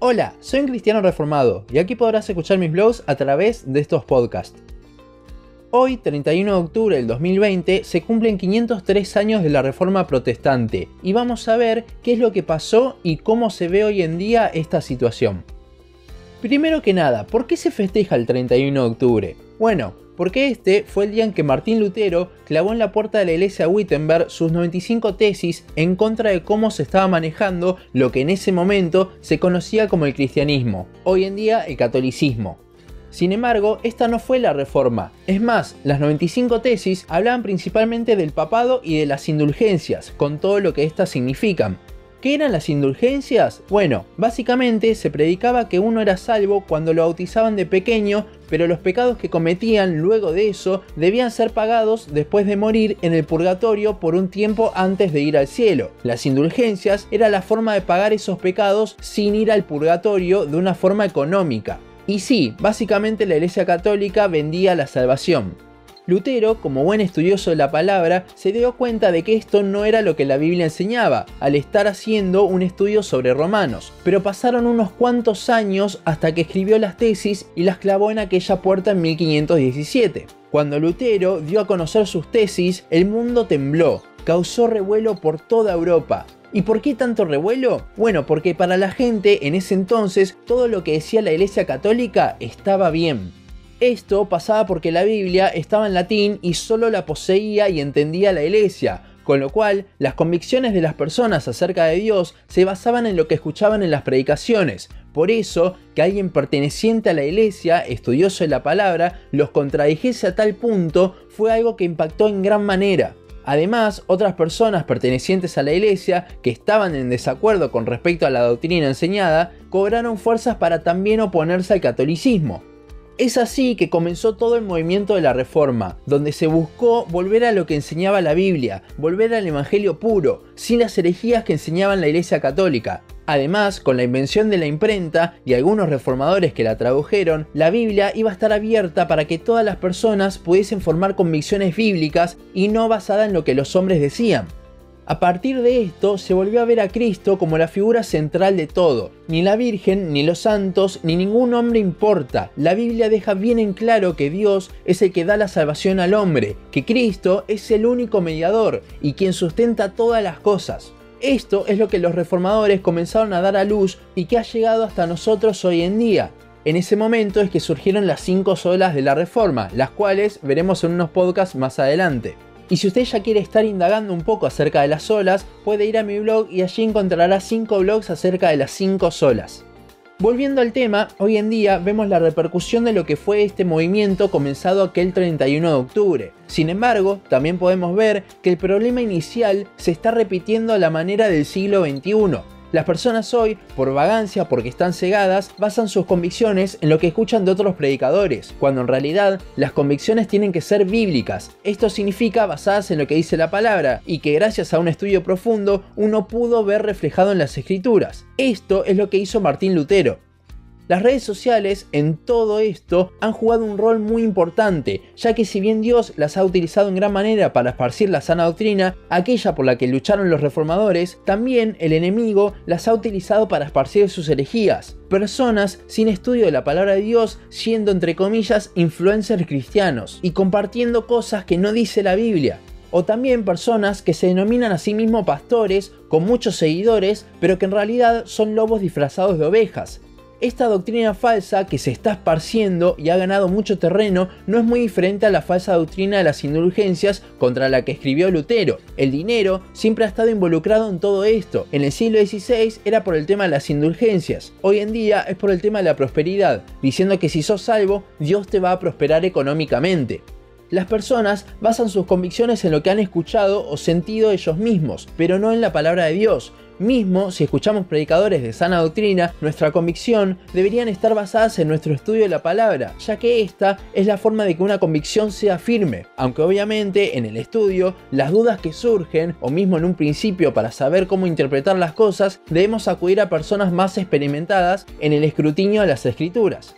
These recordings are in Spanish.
Hola, soy un cristiano reformado y aquí podrás escuchar mis blogs a través de estos podcasts. Hoy, 31 de octubre del 2020, se cumplen 503 años de la Reforma Protestante y vamos a ver qué es lo que pasó y cómo se ve hoy en día esta situación. Primero que nada, ¿por qué se festeja el 31 de octubre? Bueno, porque este fue el día en que Martín Lutero clavó en la puerta de la iglesia Wittenberg sus 95 tesis en contra de cómo se estaba manejando lo que en ese momento se conocía como el cristianismo, hoy en día el catolicismo. Sin embargo, esta no fue la reforma. Es más, las 95 tesis hablaban principalmente del papado y de las indulgencias, con todo lo que éstas significan. ¿Qué eran las indulgencias? Bueno, básicamente se predicaba que uno era salvo cuando lo bautizaban de pequeño, pero los pecados que cometían luego de eso debían ser pagados después de morir en el purgatorio por un tiempo antes de ir al cielo. Las indulgencias era la forma de pagar esos pecados sin ir al purgatorio de una forma económica. Y sí, básicamente la Iglesia Católica vendía la salvación. Lutero, como buen estudioso de la palabra, se dio cuenta de que esto no era lo que la Biblia enseñaba, al estar haciendo un estudio sobre romanos. Pero pasaron unos cuantos años hasta que escribió las tesis y las clavó en aquella puerta en 1517. Cuando Lutero dio a conocer sus tesis, el mundo tembló, causó revuelo por toda Europa. ¿Y por qué tanto revuelo? Bueno, porque para la gente en ese entonces todo lo que decía la Iglesia Católica estaba bien. Esto pasaba porque la Biblia estaba en latín y solo la poseía y entendía la iglesia, con lo cual las convicciones de las personas acerca de Dios se basaban en lo que escuchaban en las predicaciones. Por eso, que alguien perteneciente a la iglesia, estudioso de la palabra, los contradijese a tal punto fue algo que impactó en gran manera. Además, otras personas pertenecientes a la iglesia, que estaban en desacuerdo con respecto a la doctrina enseñada, cobraron fuerzas para también oponerse al catolicismo. Es así que comenzó todo el movimiento de la Reforma, donde se buscó volver a lo que enseñaba la Biblia, volver al Evangelio puro, sin las herejías que enseñaban la Iglesia Católica. Además, con la invención de la imprenta y algunos reformadores que la tradujeron, la Biblia iba a estar abierta para que todas las personas pudiesen formar convicciones bíblicas y no basada en lo que los hombres decían. A partir de esto se volvió a ver a Cristo como la figura central de todo. Ni la Virgen, ni los santos, ni ningún hombre importa. La Biblia deja bien en claro que Dios es el que da la salvación al hombre, que Cristo es el único mediador y quien sustenta todas las cosas. Esto es lo que los reformadores comenzaron a dar a luz y que ha llegado hasta nosotros hoy en día. En ese momento es que surgieron las cinco solas de la Reforma, las cuales veremos en unos podcasts más adelante. Y si usted ya quiere estar indagando un poco acerca de las solas, puede ir a mi blog y allí encontrará 5 blogs acerca de las 5 solas. Volviendo al tema, hoy en día vemos la repercusión de lo que fue este movimiento comenzado aquel 31 de octubre. Sin embargo, también podemos ver que el problema inicial se está repitiendo a la manera del siglo XXI, las personas hoy, por vagancia, porque están cegadas, basan sus convicciones en lo que escuchan de otros predicadores, cuando en realidad las convicciones tienen que ser bíblicas. Esto significa basadas en lo que dice la palabra y que gracias a un estudio profundo uno pudo ver reflejado en las escrituras. Esto es lo que hizo Martín Lutero. Las redes sociales en todo esto han jugado un rol muy importante, ya que si bien Dios las ha utilizado en gran manera para esparcir la sana doctrina, aquella por la que lucharon los reformadores, también el enemigo las ha utilizado para esparcir sus herejías. Personas sin estudio de la palabra de Dios siendo entre comillas influencers cristianos y compartiendo cosas que no dice la Biblia o también personas que se denominan a sí mismos pastores con muchos seguidores, pero que en realidad son lobos disfrazados de ovejas, esta doctrina falsa que se está esparciendo y ha ganado mucho terreno no es muy diferente a la falsa doctrina de las indulgencias contra la que escribió Lutero. El dinero siempre ha estado involucrado en todo esto. En el siglo XVI era por el tema de las indulgencias. Hoy en día es por el tema de la prosperidad, diciendo que si sos salvo, Dios te va a prosperar económicamente. Las personas basan sus convicciones en lo que han escuchado o sentido ellos mismos, pero no en la palabra de Dios. Mismo si escuchamos predicadores de sana doctrina, nuestra convicción deberían estar basadas en nuestro estudio de la palabra, ya que esta es la forma de que una convicción sea firme, aunque obviamente en el estudio las dudas que surgen, o mismo en un principio para saber cómo interpretar las cosas, debemos acudir a personas más experimentadas en el escrutinio de las escrituras.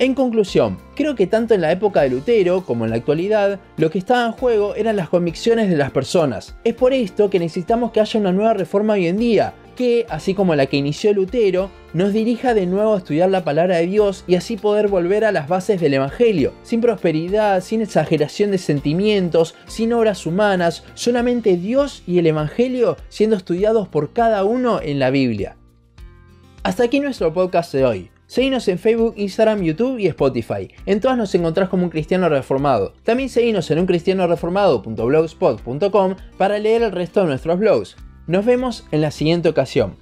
En conclusión, creo que tanto en la época de Lutero como en la actualidad, lo que estaba en juego eran las convicciones de las personas. Es por esto que necesitamos que haya una nueva reforma hoy en día, que, así como la que inició Lutero, nos dirija de nuevo a estudiar la palabra de Dios y así poder volver a las bases del Evangelio, sin prosperidad, sin exageración de sentimientos, sin obras humanas, solamente Dios y el Evangelio siendo estudiados por cada uno en la Biblia. Hasta aquí nuestro podcast de hoy. Seguinos en Facebook, Instagram, YouTube y Spotify. En todas nos encontrás como un cristiano reformado. También seguinos en uncristianoreformado.blogspot.com para leer el resto de nuestros blogs. Nos vemos en la siguiente ocasión.